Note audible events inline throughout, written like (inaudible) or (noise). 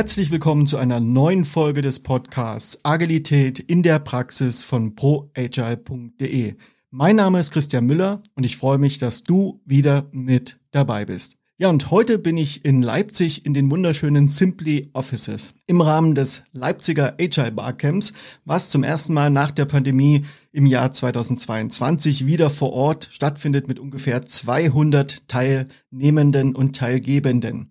Herzlich willkommen zu einer neuen Folge des Podcasts Agilität in der Praxis von proagile.de. Mein Name ist Christian Müller und ich freue mich, dass du wieder mit dabei bist. Ja, und heute bin ich in Leipzig in den wunderschönen Simply Offices im Rahmen des Leipziger Agile Barcamps, was zum ersten Mal nach der Pandemie im Jahr 2022 wieder vor Ort stattfindet mit ungefähr 200 Teilnehmenden und Teilgebenden.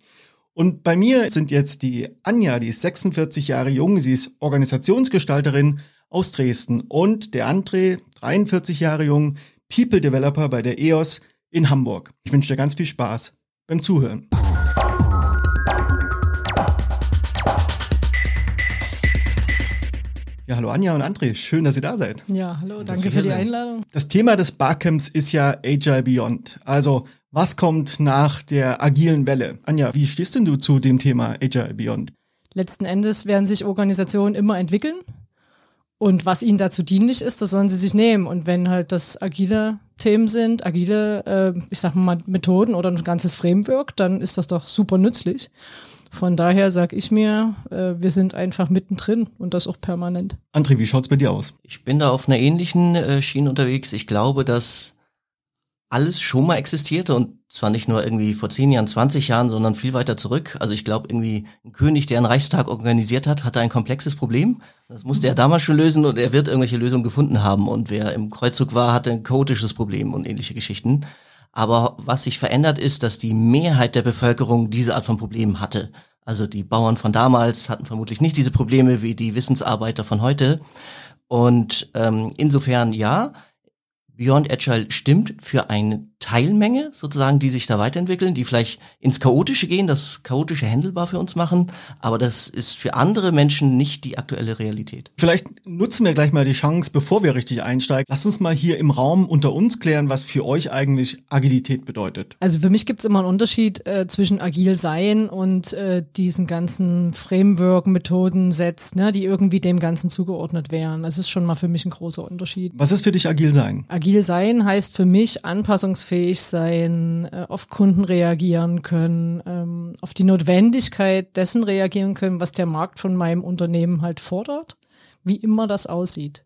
Und bei mir sind jetzt die Anja, die ist 46 Jahre jung, sie ist Organisationsgestalterin aus Dresden und der André, 43 Jahre jung, People Developer bei der EOS in Hamburg. Ich wünsche dir ganz viel Spaß beim Zuhören. Ja, hallo Anja und André, schön, dass ihr da seid. Ja, hallo, danke für die Einladung. Das Thema des Barcamps ist ja Agile Beyond. Also, was kommt nach der agilen Welle? Anja, wie stehst denn du zu dem Thema Agile Beyond? Letzten Endes werden sich Organisationen immer entwickeln. Und was ihnen dazu dienlich ist, das sollen sie sich nehmen. Und wenn halt das agile Themen sind, agile, äh, ich sag mal, Methoden oder ein ganzes Framework, dann ist das doch super nützlich. Von daher sage ich mir, äh, wir sind einfach mittendrin und das auch permanent. André, wie schaut's bei dir aus? Ich bin da auf einer ähnlichen äh, Schiene unterwegs. Ich glaube, dass alles schon mal existierte und zwar nicht nur irgendwie vor zehn Jahren, 20 Jahren, sondern viel weiter zurück. Also ich glaube, irgendwie ein König, der einen Reichstag organisiert hat, hatte ein komplexes Problem. Das musste er damals schon lösen und er wird irgendwelche Lösungen gefunden haben. Und wer im Kreuzzug war, hatte ein chaotisches Problem und ähnliche Geschichten. Aber was sich verändert ist, dass die Mehrheit der Bevölkerung diese Art von Problemen hatte. Also die Bauern von damals hatten vermutlich nicht diese Probleme wie die Wissensarbeiter von heute. Und ähm, insofern ja, Beyond Agile stimmt für eine Teilmenge sozusagen, die sich da weiterentwickeln, die vielleicht ins Chaotische gehen, das Chaotische handelbar für uns machen, aber das ist für andere Menschen nicht die aktuelle Realität. Vielleicht nutzen wir gleich mal die Chance, bevor wir richtig einsteigen. Lasst uns mal hier im Raum unter uns klären, was für euch eigentlich Agilität bedeutet. Also für mich gibt es immer einen Unterschied äh, zwischen agil sein und äh, diesen ganzen Framework-Methoden setzt, ne, die irgendwie dem Ganzen zugeordnet wären. Das ist schon mal für mich ein großer Unterschied. Was ist für dich agil sein? Agil sein heißt für mich anpassungsfähig anpassungsfähig sein, äh, auf Kunden reagieren können, ähm, auf die Notwendigkeit dessen reagieren können, was der Markt von meinem Unternehmen halt fordert, wie immer das aussieht.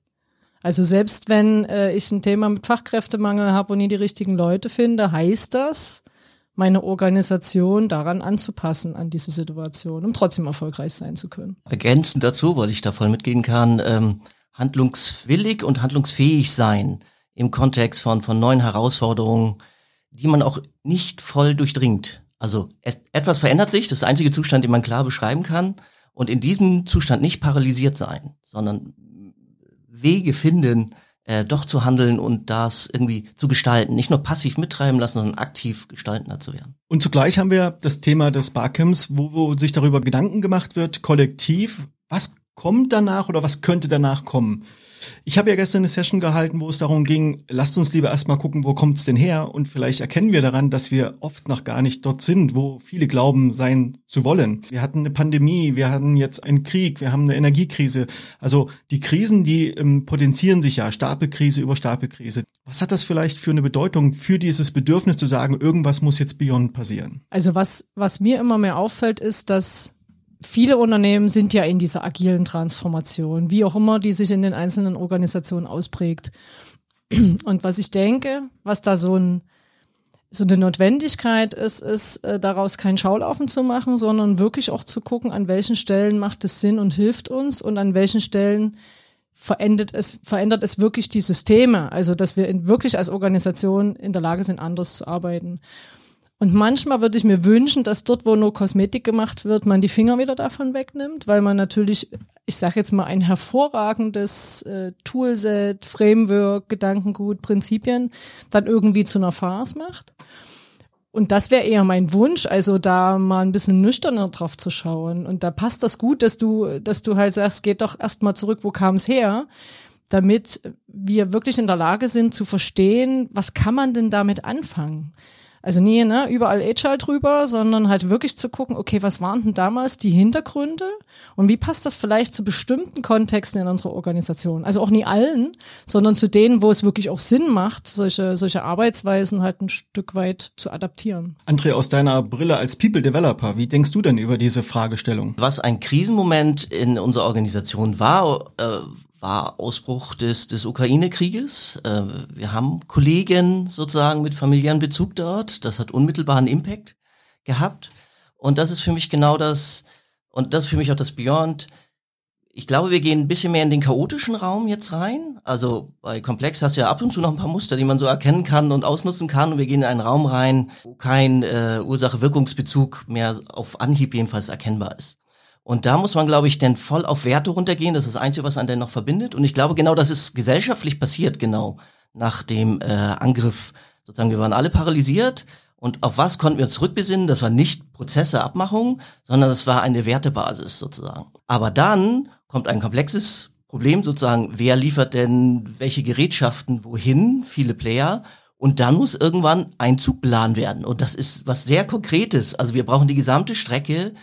Also selbst wenn äh, ich ein Thema mit Fachkräftemangel habe und nie die richtigen Leute finde, heißt das, meine Organisation daran anzupassen an diese Situation, um trotzdem erfolgreich sein zu können. Ergänzend dazu, weil ich da voll mitgehen kann, ähm, handlungswillig und handlungsfähig sein im Kontext von, von neuen Herausforderungen, die man auch nicht voll durchdringt. Also es, etwas verändert sich, das ist der einzige Zustand, den man klar beschreiben kann. Und in diesem Zustand nicht paralysiert sein, sondern Wege finden, äh, doch zu handeln und das irgendwie zu gestalten. Nicht nur passiv mittreiben lassen, sondern aktiv gestaltender zu werden. Und zugleich haben wir das Thema des Barcamps, wo, wo sich darüber Gedanken gemacht wird, kollektiv, was kommt danach oder was könnte danach kommen? Ich habe ja gestern eine Session gehalten, wo es darum ging, lasst uns lieber erstmal gucken, wo kommt's denn her? Und vielleicht erkennen wir daran, dass wir oft noch gar nicht dort sind, wo viele glauben, sein zu wollen. Wir hatten eine Pandemie, wir hatten jetzt einen Krieg, wir haben eine Energiekrise. Also die Krisen, die ähm, potenzieren sich ja, Stapelkrise über Stapelkrise. Was hat das vielleicht für eine Bedeutung für dieses Bedürfnis zu sagen, irgendwas muss jetzt beyond passieren? Also was, was mir immer mehr auffällt, ist, dass viele Unternehmen sind ja in dieser agilen Transformation, wie auch immer die sich in den einzelnen Organisationen ausprägt. Und was ich denke, was da so ein so eine Notwendigkeit ist, ist äh, daraus kein Schaulaufen zu machen, sondern wirklich auch zu gucken, an welchen Stellen macht es Sinn und hilft uns und an welchen Stellen verändert es, verändert es wirklich die Systeme. Also, dass wir in, wirklich als Organisation in der Lage sind, anders zu arbeiten. Und manchmal würde ich mir wünschen, dass dort, wo nur Kosmetik gemacht wird, man die Finger wieder davon wegnimmt, weil man natürlich, ich sage jetzt mal, ein hervorragendes äh, Toolset, Framework, Gedankengut, Prinzipien dann irgendwie zu einer Farce macht. Und das wäre eher mein Wunsch, also da mal ein bisschen nüchterner drauf zu schauen. Und da passt das gut, dass du, dass du halt sagst, geht doch erstmal zurück, wo kam es her? damit wir wirklich in der Lage sind zu verstehen, was kann man denn damit anfangen? Also nie ne, überall Agile drüber, sondern halt wirklich zu gucken, okay, was waren denn damals die Hintergründe und wie passt das vielleicht zu bestimmten Kontexten in unserer Organisation? Also auch nie allen, sondern zu denen, wo es wirklich auch Sinn macht, solche, solche Arbeitsweisen halt ein Stück weit zu adaptieren. André, aus deiner Brille als People Developer, wie denkst du denn über diese Fragestellung? Was ein Krisenmoment in unserer Organisation war, äh, war Ausbruch des, des Ukraine-Krieges. Äh, wir haben Kollegen sozusagen mit familiären Bezug dort. Das hat unmittelbaren Impact gehabt. Und das ist für mich genau das, und das ist für mich auch das Beyond. Ich glaube, wir gehen ein bisschen mehr in den chaotischen Raum jetzt rein. Also bei Komplex hast du ja ab und zu noch ein paar Muster, die man so erkennen kann und ausnutzen kann. Und wir gehen in einen Raum rein, wo kein äh, Ursache-Wirkungsbezug mehr auf Anhieb jedenfalls erkennbar ist. Und da muss man, glaube ich, denn voll auf Werte runtergehen. Das ist das Einzige, was einen denn noch verbindet. Und ich glaube, genau das ist gesellschaftlich passiert, genau nach dem äh, Angriff. Sozusagen, wir waren alle paralysiert. Und auf was konnten wir uns zurückbesinnen? Das war nicht Prozesse, Abmachungen, sondern das war eine Wertebasis sozusagen. Aber dann kommt ein komplexes Problem sozusagen, wer liefert denn welche Gerätschaften wohin? Viele Player. Und dann muss irgendwann ein Zugplan werden. Und das ist was sehr Konkretes. Also wir brauchen die gesamte Strecke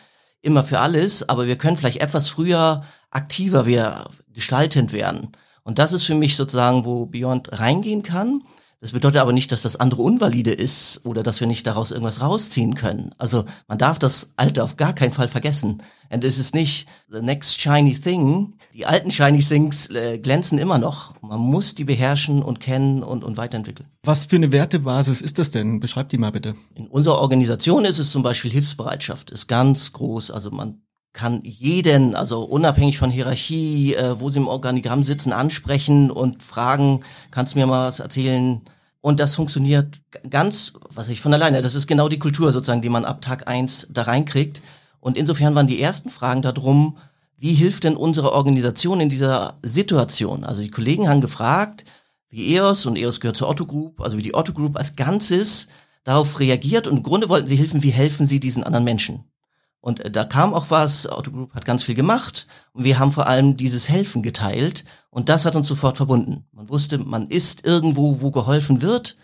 immer für alles, aber wir können vielleicht etwas früher aktiver wieder gestaltend werden. Und das ist für mich sozusagen, wo Beyond reingehen kann. Das bedeutet aber nicht, dass das andere unvalide ist oder dass wir nicht daraus irgendwas rausziehen können. Also man darf das Alte auf gar keinen Fall vergessen. Und es ist nicht the next shiny thing. Die alten shiny things äh, glänzen immer noch. Man muss die beherrschen und kennen und, und weiterentwickeln. Was für eine Wertebasis ist das denn? Beschreib die mal bitte. In unserer Organisation ist es zum Beispiel Hilfsbereitschaft, ist ganz groß. Also man kann jeden, also unabhängig von Hierarchie, äh, wo sie im Organigramm sitzen, ansprechen und fragen, kannst du mir mal was erzählen? Und das funktioniert ganz, was ich von alleine. Das ist genau die Kultur sozusagen, die man ab Tag eins da reinkriegt. Und insofern waren die ersten Fragen darum, wie hilft denn unsere Organisation in dieser Situation? Also die Kollegen haben gefragt, wie EOS, und EOS gehört zur Otto Group, also wie die Otto Group als Ganzes darauf reagiert. Und im Grunde wollten sie helfen, wie helfen sie diesen anderen Menschen? Und äh, da kam auch was, Auto Group hat ganz viel gemacht und wir haben vor allem dieses Helfen geteilt und das hat uns sofort verbunden. Man wusste, man ist irgendwo, wo geholfen wird,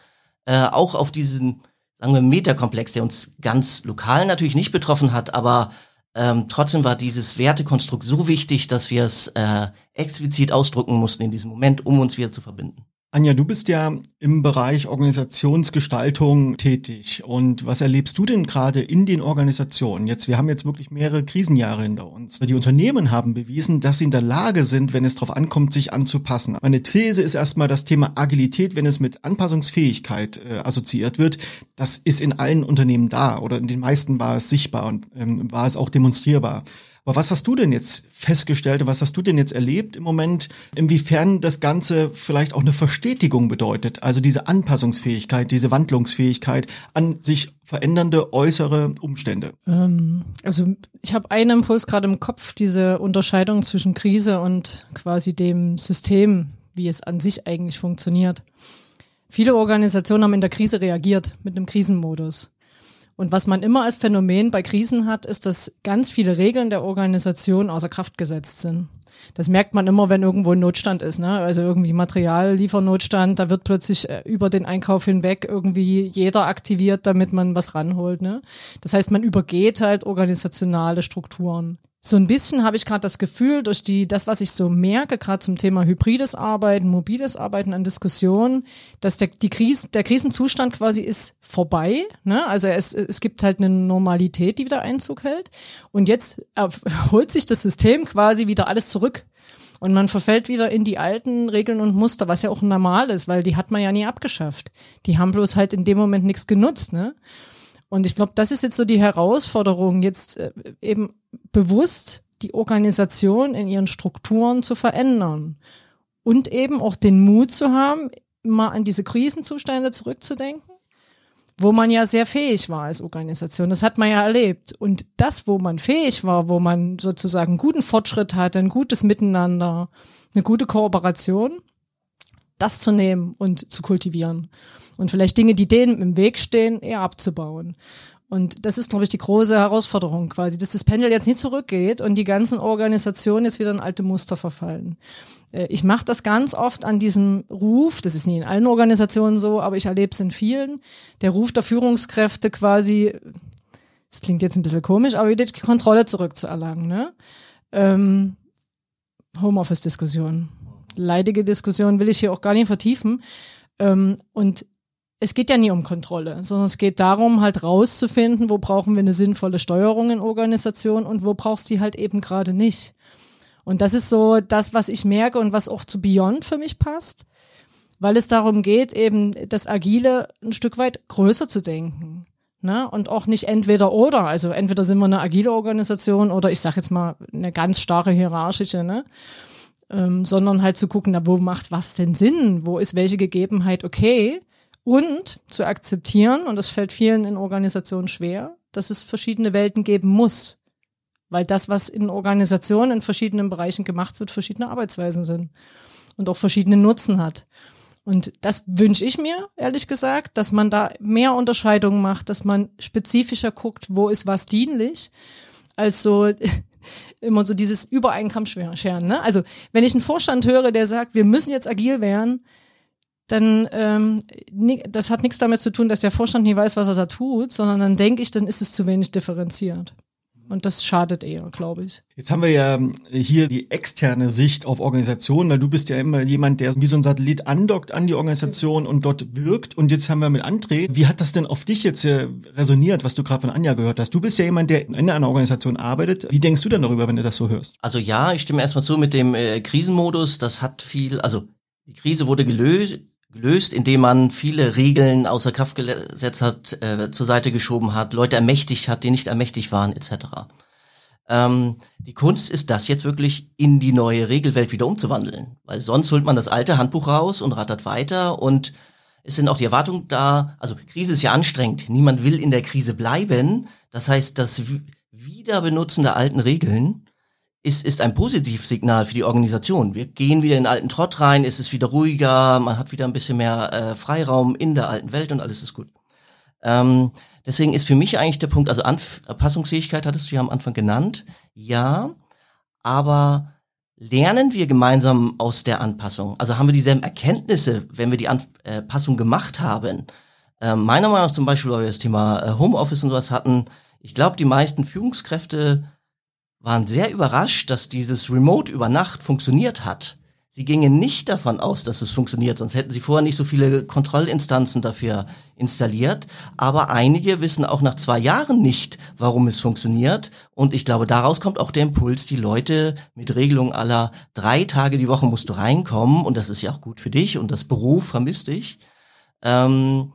äh, auch auf diesen, sagen wir, Metakomplex, der uns ganz lokal natürlich nicht betroffen hat, aber ähm, trotzdem war dieses Wertekonstrukt so wichtig, dass wir es äh, explizit ausdrucken mussten in diesem Moment, um uns wieder zu verbinden. Anja, du bist ja im Bereich Organisationsgestaltung tätig. Und was erlebst du denn gerade in den Organisationen? Jetzt, wir haben jetzt wirklich mehrere Krisenjahre hinter uns. Die Unternehmen haben bewiesen, dass sie in der Lage sind, wenn es darauf ankommt, sich anzupassen. Meine These ist erstmal das Thema Agilität, wenn es mit Anpassungsfähigkeit äh, assoziiert wird. Das ist in allen Unternehmen da oder in den meisten war es sichtbar und ähm, war es auch demonstrierbar. Aber was hast du denn jetzt festgestellt und was hast du denn jetzt erlebt im Moment, inwiefern das Ganze vielleicht auch eine Verstetigung bedeutet? Also diese Anpassungsfähigkeit, diese Wandlungsfähigkeit an sich verändernde äußere Umstände. Ähm, also ich habe einen Impuls gerade im Kopf, diese Unterscheidung zwischen Krise und quasi dem System, wie es an sich eigentlich funktioniert. Viele Organisationen haben in der Krise reagiert mit einem Krisenmodus. Und was man immer als Phänomen bei Krisen hat, ist, dass ganz viele Regeln der Organisation außer Kraft gesetzt sind. Das merkt man immer, wenn irgendwo ein Notstand ist, ne? Also irgendwie Materialliefernotstand, da wird plötzlich äh, über den Einkauf hinweg irgendwie jeder aktiviert, damit man was ranholt, ne? Das heißt, man übergeht halt organisationale Strukturen so ein bisschen habe ich gerade das Gefühl, durch die, das, was ich so merke, gerade zum Thema hybrides Arbeiten, mobiles Arbeiten an Diskussionen, dass der, die Krise, der Krisenzustand quasi ist vorbei. Ne? Also es, es gibt halt eine Normalität, die wieder Einzug hält. Und jetzt (laughs) holt sich das System quasi wieder alles zurück. Und man verfällt wieder in die alten Regeln und Muster, was ja auch normal ist, weil die hat man ja nie abgeschafft. Die haben bloß halt in dem Moment nichts genutzt. Ne? Und ich glaube, das ist jetzt so die Herausforderung, jetzt äh, eben bewusst die Organisation in ihren Strukturen zu verändern und eben auch den Mut zu haben, mal an diese Krisenzustände zurückzudenken, wo man ja sehr fähig war als Organisation. Das hat man ja erlebt. Und das, wo man fähig war, wo man sozusagen guten Fortschritt hatte, ein gutes Miteinander, eine gute Kooperation, das zu nehmen und zu kultivieren. Und vielleicht Dinge, die denen im Weg stehen, eher abzubauen. Und das ist, glaube ich, die große Herausforderung quasi, dass das Pendel jetzt nicht zurückgeht und die ganzen Organisationen jetzt wieder in alte Muster verfallen. Äh, ich mache das ganz oft an diesem Ruf, das ist nie in allen Organisationen so, aber ich erlebe es in vielen, der Ruf der Führungskräfte quasi, das klingt jetzt ein bisschen komisch, aber wieder die Kontrolle zurückzuerlangen. Ne? Ähm, Homeoffice-Diskussion. Leidige Diskussion will ich hier auch gar nicht vertiefen. Ähm, und es geht ja nie um Kontrolle, sondern es geht darum, halt rauszufinden, wo brauchen wir eine sinnvolle Steuerung in Organisation und wo brauchst du die halt eben gerade nicht. Und das ist so das, was ich merke und was auch zu Beyond für mich passt, weil es darum geht, eben das Agile ein Stück weit größer zu denken. Ne? Und auch nicht entweder oder. Also entweder sind wir eine agile Organisation oder ich sage jetzt mal eine ganz starre hierarchische, ne? Ähm, sondern halt zu gucken, na, wo macht was denn Sinn? Wo ist welche Gegebenheit okay? Und zu akzeptieren, und das fällt vielen in Organisationen schwer, dass es verschiedene Welten geben muss. Weil das, was in Organisationen in verschiedenen Bereichen gemacht wird, verschiedene Arbeitsweisen sind und auch verschiedene Nutzen hat. Und das wünsche ich mir, ehrlich gesagt, dass man da mehr Unterscheidungen macht, dass man spezifischer guckt, wo ist was dienlich, als so (laughs) immer so dieses Übereinkammscheren. Ne? Also wenn ich einen Vorstand höre, der sagt, wir müssen jetzt agil werden, dann ähm, das hat nichts damit zu tun, dass der Vorstand nie weiß, was er da tut, sondern dann denke ich, dann ist es zu wenig differenziert. Und das schadet eher, glaube ich. Jetzt haben wir ja hier die externe Sicht auf Organisation, weil du bist ja immer jemand, der wie so ein Satellit andockt an die Organisation und dort wirkt. Und jetzt haben wir mit André, wie hat das denn auf dich jetzt äh, resoniert, was du gerade von Anja gehört hast? Du bist ja jemand, der in einer Organisation arbeitet. Wie denkst du denn darüber, wenn du das so hörst? Also ja, ich stimme erstmal zu mit dem äh, Krisenmodus. Das hat viel, also die Krise wurde gelöst, gelöst, indem man viele Regeln außer Kraft gesetzt hat, äh, zur Seite geschoben hat, Leute ermächtigt hat, die nicht ermächtigt waren, etc. Ähm, die Kunst ist das jetzt wirklich in die neue Regelwelt wieder umzuwandeln, weil sonst holt man das alte Handbuch raus und rattert weiter und es sind auch die Erwartungen da, also Krise ist ja anstrengend, niemand will in der Krise bleiben, das heißt, das Wiederbenutzen der alten Regeln ist, ist ein Positivsignal für die Organisation. Wir gehen wieder in den alten Trott rein, es ist wieder ruhiger, man hat wieder ein bisschen mehr äh, Freiraum in der alten Welt und alles ist gut. Ähm, deswegen ist für mich eigentlich der Punkt, also Anpassungsfähigkeit hattest du ja am Anfang genannt, ja, aber lernen wir gemeinsam aus der Anpassung? Also haben wir dieselben Erkenntnisse, wenn wir die Anpassung gemacht haben? Ähm, meiner Meinung nach zum Beispiel, weil wir das Thema äh, Homeoffice und sowas hatten, ich glaube, die meisten Führungskräfte waren sehr überrascht, dass dieses Remote über Nacht funktioniert hat. Sie gingen nicht davon aus, dass es funktioniert, sonst hätten sie vorher nicht so viele Kontrollinstanzen dafür installiert. Aber einige wissen auch nach zwei Jahren nicht, warum es funktioniert. Und ich glaube, daraus kommt auch der Impuls, die Leute mit Regelungen aller drei Tage die Woche musst du reinkommen. Und das ist ja auch gut für dich und das Beruf vermisst dich. Ähm,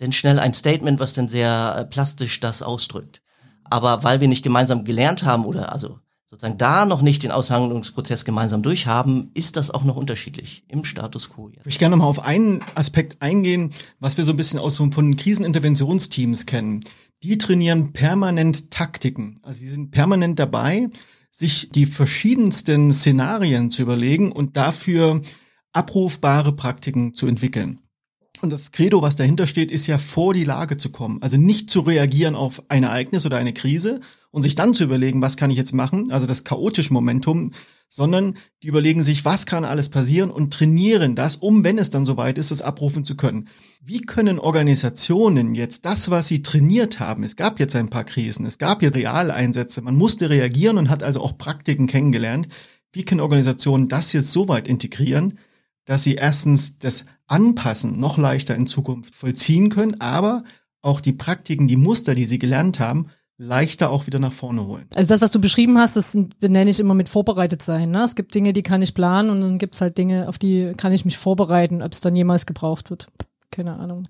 denn schnell ein Statement, was denn sehr äh, plastisch das ausdrückt. Aber weil wir nicht gemeinsam gelernt haben oder also sozusagen da noch nicht den Aushandlungsprozess gemeinsam durchhaben, ist das auch noch unterschiedlich im Status quo. Ich möchte gerne noch mal auf einen Aspekt eingehen, was wir so ein bisschen aus so von Kriseninterventionsteams kennen. Die trainieren permanent Taktiken. Also sie sind permanent dabei, sich die verschiedensten Szenarien zu überlegen und dafür abrufbare Praktiken zu entwickeln. Und das Credo, was dahinter steht, ist ja vor die Lage zu kommen. Also nicht zu reagieren auf ein Ereignis oder eine Krise und sich dann zu überlegen, was kann ich jetzt machen, also das chaotische Momentum, sondern die überlegen sich, was kann alles passieren und trainieren das, um, wenn es dann soweit ist, das abrufen zu können. Wie können Organisationen jetzt das, was sie trainiert haben, es gab jetzt ein paar Krisen, es gab hier Realeinsätze, man musste reagieren und hat also auch Praktiken kennengelernt, wie können Organisationen das jetzt so weit integrieren, dass sie erstens das Anpassen noch leichter in Zukunft vollziehen können, aber auch die Praktiken, die Muster, die sie gelernt haben, leichter auch wieder nach vorne holen. Also das, was du beschrieben hast, das benenne ich immer mit vorbereitet sein. Ne? Es gibt Dinge, die kann ich planen und dann gibt es halt Dinge, auf die kann ich mich vorbereiten, ob es dann jemals gebraucht wird. Keine Ahnung.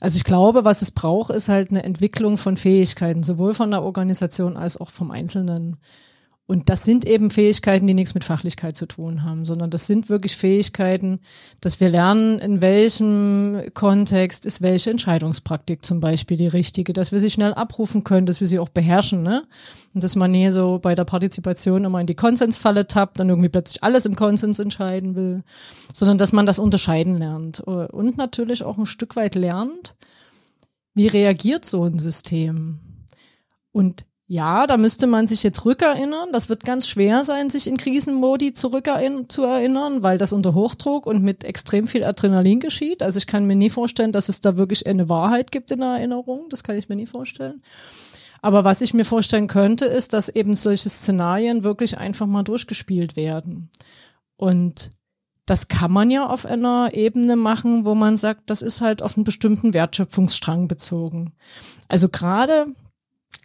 Also ich glaube, was es braucht, ist halt eine Entwicklung von Fähigkeiten, sowohl von der Organisation als auch vom Einzelnen. Und das sind eben Fähigkeiten, die nichts mit Fachlichkeit zu tun haben, sondern das sind wirklich Fähigkeiten, dass wir lernen, in welchem Kontext ist welche Entscheidungspraktik zum Beispiel die richtige, dass wir sie schnell abrufen können, dass wir sie auch beherrschen, ne? Und dass man hier so bei der Partizipation immer in die Konsensfalle tappt und irgendwie plötzlich alles im Konsens entscheiden will, sondern dass man das unterscheiden lernt und natürlich auch ein Stück weit lernt, wie reagiert so ein System? Und ja, da müsste man sich jetzt rückerinnern. Das wird ganz schwer sein, sich in Krisenmodi zurückerinnern, zu erinnern, weil das unter Hochdruck und mit extrem viel Adrenalin geschieht. Also ich kann mir nie vorstellen, dass es da wirklich eine Wahrheit gibt in der Erinnerung. Das kann ich mir nie vorstellen. Aber was ich mir vorstellen könnte, ist, dass eben solche Szenarien wirklich einfach mal durchgespielt werden. Und das kann man ja auf einer Ebene machen, wo man sagt, das ist halt auf einen bestimmten Wertschöpfungsstrang bezogen. Also gerade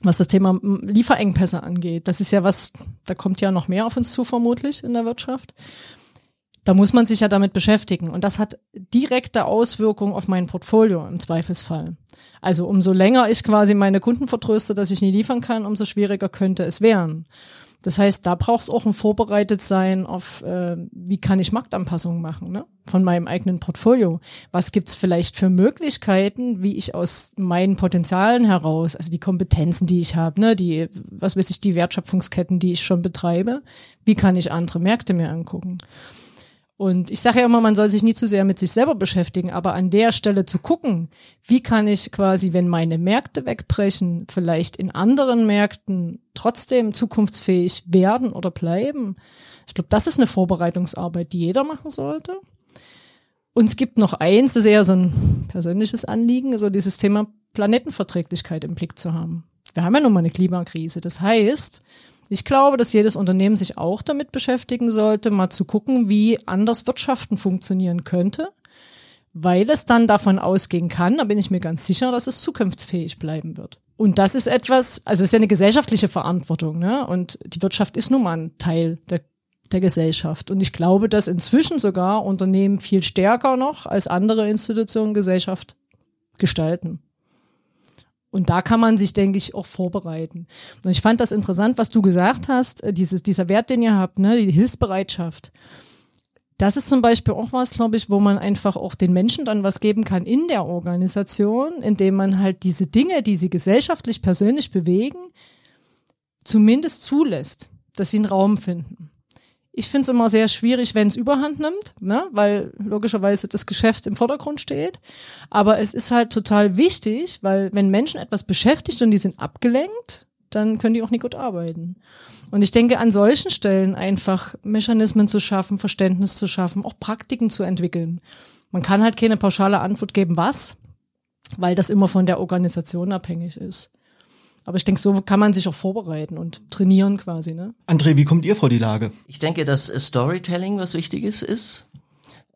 was das Thema Lieferengpässe angeht, das ist ja was, da kommt ja noch mehr auf uns zu vermutlich in der Wirtschaft. Da muss man sich ja damit beschäftigen. Und das hat direkte Auswirkungen auf mein Portfolio im Zweifelsfall. Also umso länger ich quasi meine Kunden vertröste, dass ich nie liefern kann, umso schwieriger könnte es werden. Das heißt, da braucht es auch ein Vorbereitetsein auf, äh, wie kann ich Marktanpassungen machen ne? von meinem eigenen Portfolio. Was gibt's vielleicht für Möglichkeiten, wie ich aus meinen Potenzialen heraus, also die Kompetenzen, die ich habe, ne, die, was weiß ich, die Wertschöpfungsketten, die ich schon betreibe, wie kann ich andere Märkte mir angucken? Und ich sage ja immer, man soll sich nie zu sehr mit sich selber beschäftigen, aber an der Stelle zu gucken, wie kann ich quasi, wenn meine Märkte wegbrechen, vielleicht in anderen Märkten trotzdem zukunftsfähig werden oder bleiben. Ich glaube, das ist eine Vorbereitungsarbeit, die jeder machen sollte. Und es gibt noch eins, das ist eher so ein persönliches Anliegen, so dieses Thema Planetenverträglichkeit im Blick zu haben. Wir haben ja nun mal eine Klimakrise. Das heißt, ich glaube, dass jedes Unternehmen sich auch damit beschäftigen sollte, mal zu gucken, wie anders Wirtschaften funktionieren könnte, weil es dann davon ausgehen kann, da bin ich mir ganz sicher, dass es zukunftsfähig bleiben wird. Und das ist etwas, also es ist ja eine gesellschaftliche Verantwortung, ne? Und die Wirtschaft ist nun mal ein Teil der, der Gesellschaft. Und ich glaube, dass inzwischen sogar Unternehmen viel stärker noch als andere Institutionen Gesellschaft gestalten. Und da kann man sich, denke ich, auch vorbereiten. Und ich fand das interessant, was du gesagt hast, äh, dieses, dieser Wert, den ihr habt, ne, die Hilfsbereitschaft. Das ist zum Beispiel auch was, glaube ich, wo man einfach auch den Menschen dann was geben kann in der Organisation, indem man halt diese Dinge, die sie gesellschaftlich persönlich bewegen, zumindest zulässt, dass sie einen Raum finden. Ich finde es immer sehr schwierig, wenn es überhand nimmt, ne? weil logischerweise das Geschäft im Vordergrund steht. Aber es ist halt total wichtig, weil wenn Menschen etwas beschäftigt und die sind abgelenkt, dann können die auch nicht gut arbeiten. Und ich denke, an solchen Stellen einfach Mechanismen zu schaffen, Verständnis zu schaffen, auch Praktiken zu entwickeln. Man kann halt keine pauschale Antwort geben, was, weil das immer von der Organisation abhängig ist. Aber ich denke, so kann man sich auch vorbereiten und trainieren quasi. Ne? André, wie kommt ihr vor die Lage? Ich denke, dass Storytelling was Wichtiges ist.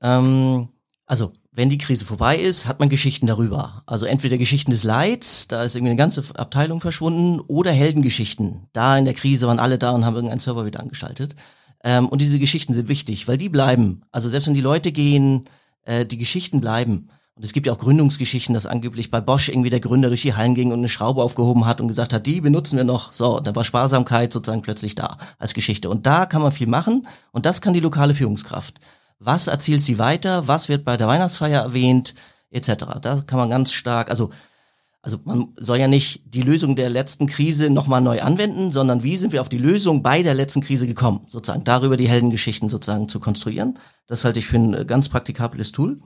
Ähm, also, wenn die Krise vorbei ist, hat man Geschichten darüber. Also entweder Geschichten des Leids, da ist irgendwie eine ganze Abteilung verschwunden, oder Heldengeschichten. Da in der Krise waren alle da und haben irgendeinen Server wieder angeschaltet. Ähm, und diese Geschichten sind wichtig, weil die bleiben. Also selbst wenn die Leute gehen, äh, die Geschichten bleiben. Und es gibt ja auch Gründungsgeschichten, dass angeblich bei Bosch irgendwie der Gründer durch die Hallen ging und eine Schraube aufgehoben hat und gesagt hat, die benutzen wir noch. So, da war Sparsamkeit sozusagen plötzlich da als Geschichte. Und da kann man viel machen und das kann die lokale Führungskraft. Was erzählt sie weiter? Was wird bei der Weihnachtsfeier erwähnt? Etc. Da kann man ganz stark, also also man soll ja nicht die Lösung der letzten Krise nochmal neu anwenden, sondern wie sind wir auf die Lösung bei der letzten Krise gekommen, sozusagen darüber die Heldengeschichten sozusagen zu konstruieren. Das halte ich für ein ganz praktikables Tool.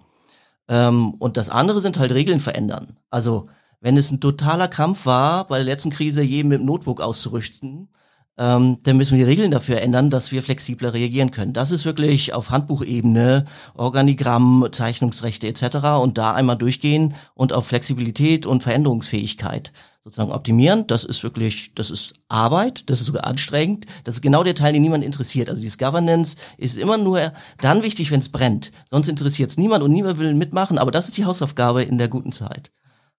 Ähm, und das andere sind halt Regeln verändern. Also wenn es ein totaler Krampf war, bei der letzten Krise jeden mit dem Notebook auszurüsten, ähm, dann müssen wir die Regeln dafür ändern, dass wir flexibler reagieren können. Das ist wirklich auf Handbuchebene, Organigramm, Zeichnungsrechte etc. und da einmal durchgehen und auf Flexibilität und Veränderungsfähigkeit sozusagen optimieren. Das ist wirklich, das ist Arbeit, das ist sogar anstrengend. Das ist genau der Teil, den niemand interessiert. Also dieses Governance ist immer nur dann wichtig, wenn es brennt. Sonst interessiert es niemand und niemand will mitmachen. Aber das ist die Hausaufgabe in der guten Zeit.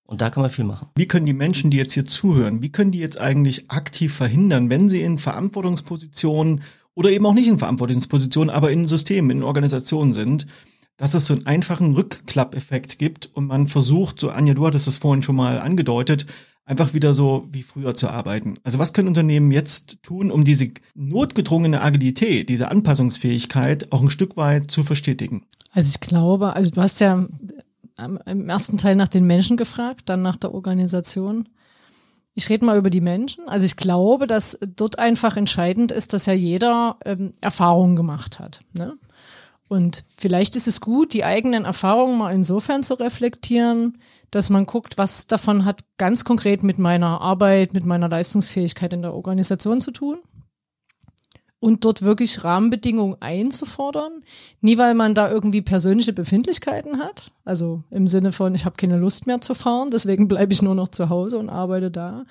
Und da kann man viel machen. Wie können die Menschen, die jetzt hier zuhören, wie können die jetzt eigentlich aktiv verhindern, wenn sie in Verantwortungspositionen oder eben auch nicht in Verantwortungspositionen, aber in Systemen, in Organisationen sind, dass es so einen einfachen Rückklappeffekt gibt und man versucht, so Anja, du hattest es vorhin schon mal angedeutet, einfach wieder so wie früher zu arbeiten. Also was können Unternehmen jetzt tun, um diese notgedrungene Agilität, diese Anpassungsfähigkeit auch ein Stück weit zu verstetigen? Also ich glaube, also du hast ja im ersten Teil nach den Menschen gefragt, dann nach der Organisation. Ich rede mal über die Menschen. Also ich glaube, dass dort einfach entscheidend ist, dass ja jeder ähm, Erfahrungen gemacht hat. Ne? Und vielleicht ist es gut, die eigenen Erfahrungen mal insofern zu reflektieren, dass man guckt, was davon hat ganz konkret mit meiner Arbeit, mit meiner Leistungsfähigkeit in der Organisation zu tun. Und dort wirklich Rahmenbedingungen einzufordern. Nie, weil man da irgendwie persönliche Befindlichkeiten hat. Also im Sinne von, ich habe keine Lust mehr zu fahren, deswegen bleibe ich nur noch zu Hause und arbeite da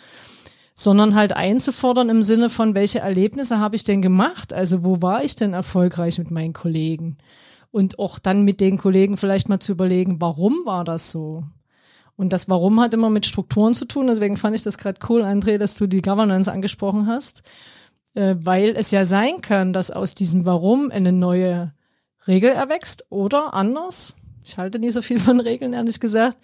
sondern halt einzufordern im Sinne von, welche Erlebnisse habe ich denn gemacht? Also wo war ich denn erfolgreich mit meinen Kollegen? Und auch dann mit den Kollegen vielleicht mal zu überlegen, warum war das so? Und das Warum hat immer mit Strukturen zu tun. Deswegen fand ich das gerade cool, André, dass du die Governance angesprochen hast, äh, weil es ja sein kann, dass aus diesem Warum eine neue Regel erwächst oder anders. Ich halte nie so viel von Regeln, ehrlich gesagt.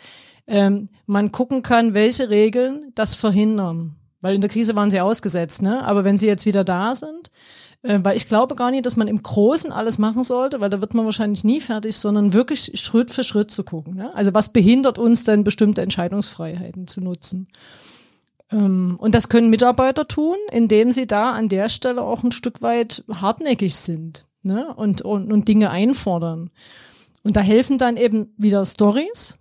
Ähm, man gucken kann, welche Regeln das verhindern. Weil in der Krise waren sie ausgesetzt, ne? Aber wenn sie jetzt wieder da sind, weil ich glaube gar nicht, dass man im Großen alles machen sollte, weil da wird man wahrscheinlich nie fertig, sondern wirklich Schritt für Schritt zu gucken. Ne? Also was behindert uns denn, bestimmte Entscheidungsfreiheiten zu nutzen? Ähm, und das können Mitarbeiter tun, indem sie da an der Stelle auch ein Stück weit hartnäckig sind ne? und, und, und Dinge einfordern. Und da helfen dann eben wieder Stories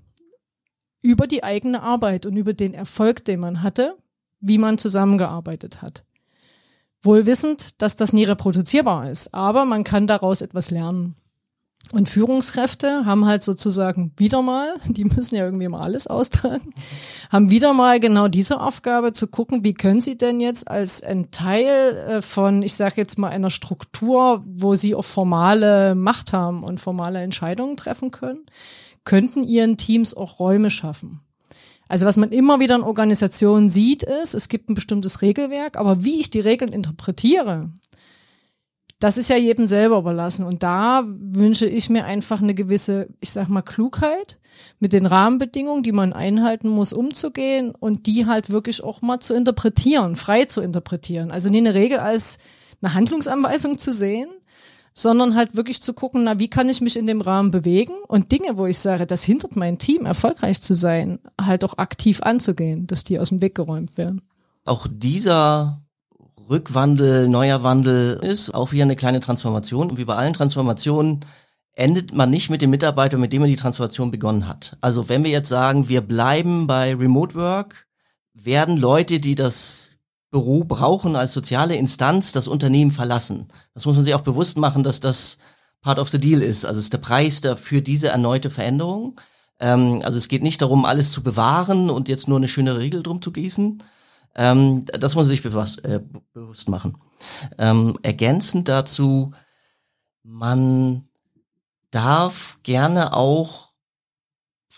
über die eigene Arbeit und über den Erfolg, den man hatte, wie man zusammengearbeitet hat. Wohl wissend, dass das nie reproduzierbar ist, aber man kann daraus etwas lernen. Und Führungskräfte haben halt sozusagen wieder mal, (laughs) die müssen ja irgendwie mal alles austragen, haben wieder mal genau diese Aufgabe zu gucken, wie können sie denn jetzt als ein Teil äh, von, ich sage jetzt mal, einer Struktur, wo sie auch formale Macht haben und formale Entscheidungen treffen können, könnten ihren Teams auch Räume schaffen. Also was man immer wieder in Organisationen sieht, ist, es gibt ein bestimmtes Regelwerk, aber wie ich die Regeln interpretiere, das ist ja jedem selber überlassen. Und da wünsche ich mir einfach eine gewisse, ich sag mal, Klugheit mit den Rahmenbedingungen, die man einhalten muss, umzugehen und die halt wirklich auch mal zu interpretieren, frei zu interpretieren. Also nie eine Regel als eine Handlungsanweisung zu sehen, sondern halt wirklich zu gucken, na, wie kann ich mich in dem Rahmen bewegen und Dinge, wo ich sage, das hindert mein Team, erfolgreich zu sein, halt auch aktiv anzugehen, dass die aus dem Weg geräumt werden. Auch dieser Rückwandel, neuer Wandel ist auch wieder eine kleine Transformation. Und wie bei allen Transformationen endet man nicht mit dem Mitarbeiter, mit dem man die Transformation begonnen hat. Also wenn wir jetzt sagen, wir bleiben bei Remote Work, werden Leute, die das Büro brauchen als soziale Instanz das Unternehmen verlassen. Das muss man sich auch bewusst machen, dass das Part of the Deal ist. Also es ist der Preis dafür diese erneute Veränderung. Ähm, also es geht nicht darum, alles zu bewahren und jetzt nur eine schöne Regel drum zu gießen. Ähm, das muss man sich bewusst, äh, bewusst machen. Ähm, ergänzend dazu, man darf gerne auch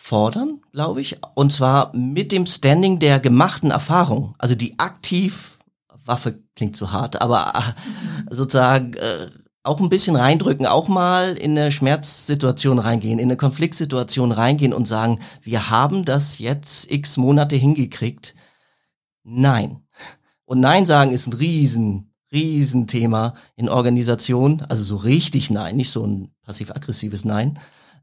fordern, glaube ich, und zwar mit dem Standing der gemachten Erfahrung, also die aktiv, Waffe klingt zu hart, aber äh, sozusagen äh, auch ein bisschen reindrücken, auch mal in eine Schmerzsituation reingehen, in eine Konfliktsituation reingehen und sagen, wir haben das jetzt x Monate hingekriegt. Nein. Und Nein sagen ist ein riesen, riesen Thema in Organisationen. Also so richtig Nein, nicht so ein passiv-aggressives Nein.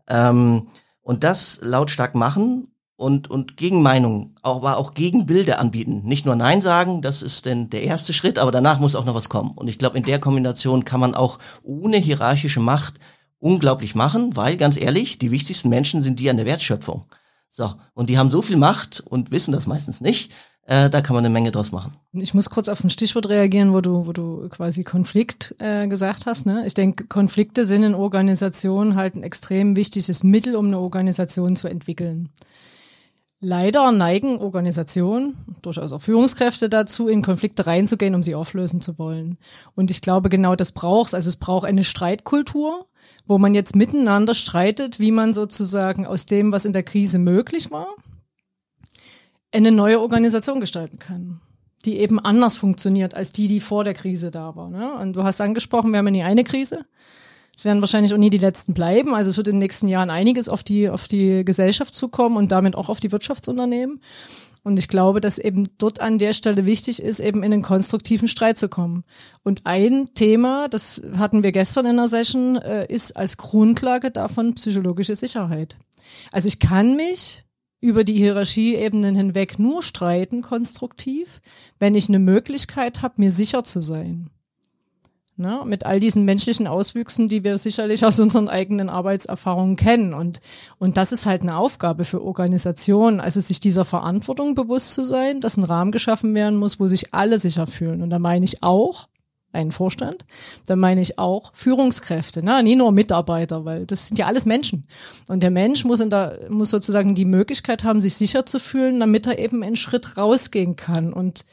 Ähm, und das lautstark machen und, und Gegenmeinungen, aber auch Gegenbilder anbieten. Nicht nur Nein sagen, das ist denn der erste Schritt, aber danach muss auch noch was kommen. Und ich glaube, in der Kombination kann man auch ohne hierarchische Macht unglaublich machen, weil ganz ehrlich, die wichtigsten Menschen sind die an der Wertschöpfung. So, und die haben so viel Macht und wissen das meistens nicht. Äh, da kann man eine Menge draus machen. Ich muss kurz auf ein Stichwort reagieren, wo du, wo du quasi Konflikt äh, gesagt hast. Ne? Ich denke, Konflikte sind in Organisationen halt ein extrem wichtiges Mittel, um eine Organisation zu entwickeln. Leider neigen Organisationen, durchaus auch Führungskräfte dazu, in Konflikte reinzugehen, um sie auflösen zu wollen. Und ich glaube, genau das braucht Also es braucht eine Streitkultur, wo man jetzt miteinander streitet, wie man sozusagen aus dem, was in der Krise möglich war, eine neue Organisation gestalten kann, die eben anders funktioniert als die, die vor der Krise da war. Ne? Und du hast angesprochen, wir haben ja nie eine Krise. Es werden wahrscheinlich auch nie die letzten bleiben. Also es wird in den nächsten Jahren einiges auf die, auf die Gesellschaft zukommen und damit auch auf die Wirtschaftsunternehmen. Und ich glaube, dass eben dort an der Stelle wichtig ist, eben in einen konstruktiven Streit zu kommen. Und ein Thema, das hatten wir gestern in der Session, äh, ist als Grundlage davon psychologische Sicherheit. Also ich kann mich über die Hierarchieebenen hinweg nur streiten, konstruktiv, wenn ich eine Möglichkeit habe, mir sicher zu sein. Ne? Mit all diesen menschlichen Auswüchsen, die wir sicherlich aus unseren eigenen Arbeitserfahrungen kennen. Und, und das ist halt eine Aufgabe für Organisationen, also sich dieser Verantwortung bewusst zu sein, dass ein Rahmen geschaffen werden muss, wo sich alle sicher fühlen. Und da meine ich auch, einen Vorstand, dann meine ich auch Führungskräfte, ne? nie nur Mitarbeiter, weil das sind ja alles Menschen. Und der Mensch muss, in der, muss sozusagen die Möglichkeit haben, sich sicher zu fühlen, damit er eben einen Schritt rausgehen kann und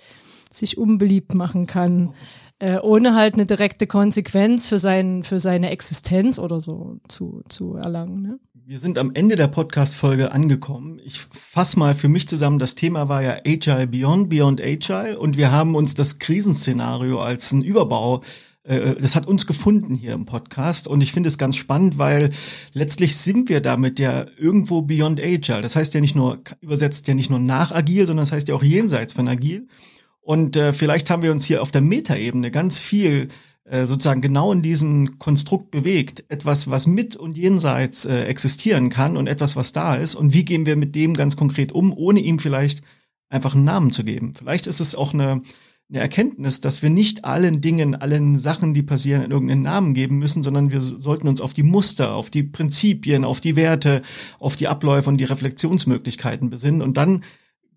sich unbeliebt machen kann, äh, ohne halt eine direkte Konsequenz für, sein, für seine Existenz oder so zu, zu erlangen. Ne? Wir sind am Ende der Podcast-Folge angekommen. Ich fasse mal für mich zusammen. Das Thema war ja Agile Beyond, Beyond Agile. Und wir haben uns das Krisenszenario als ein Überbau äh, das hat uns gefunden hier im Podcast und ich finde es ganz spannend, weil letztlich sind wir damit ja irgendwo beyond agile. Das heißt ja nicht nur, übersetzt ja nicht nur nach agil, sondern das heißt ja auch jenseits von agil. Und äh, vielleicht haben wir uns hier auf der Metaebene ganz viel sozusagen genau in diesem Konstrukt bewegt. Etwas, was mit und jenseits äh, existieren kann und etwas, was da ist. Und wie gehen wir mit dem ganz konkret um, ohne ihm vielleicht einfach einen Namen zu geben? Vielleicht ist es auch eine, eine Erkenntnis, dass wir nicht allen Dingen, allen Sachen, die passieren, irgendeinen Namen geben müssen, sondern wir sollten uns auf die Muster, auf die Prinzipien, auf die Werte, auf die Abläufe und die Reflexionsmöglichkeiten besinnen und dann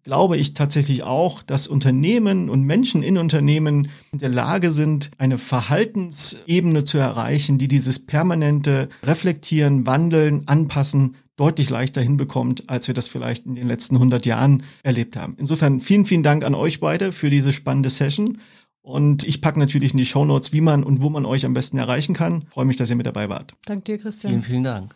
glaube ich tatsächlich auch, dass Unternehmen und Menschen in Unternehmen in der Lage sind, eine Verhaltensebene zu erreichen, die dieses permanente Reflektieren, Wandeln, Anpassen deutlich leichter hinbekommt, als wir das vielleicht in den letzten 100 Jahren erlebt haben. Insofern vielen, vielen Dank an euch beide für diese spannende Session. Und ich packe natürlich in die Show Notes, wie man und wo man euch am besten erreichen kann. freue mich, dass ihr mit dabei wart. Danke dir, Christian. Vielen, vielen Dank.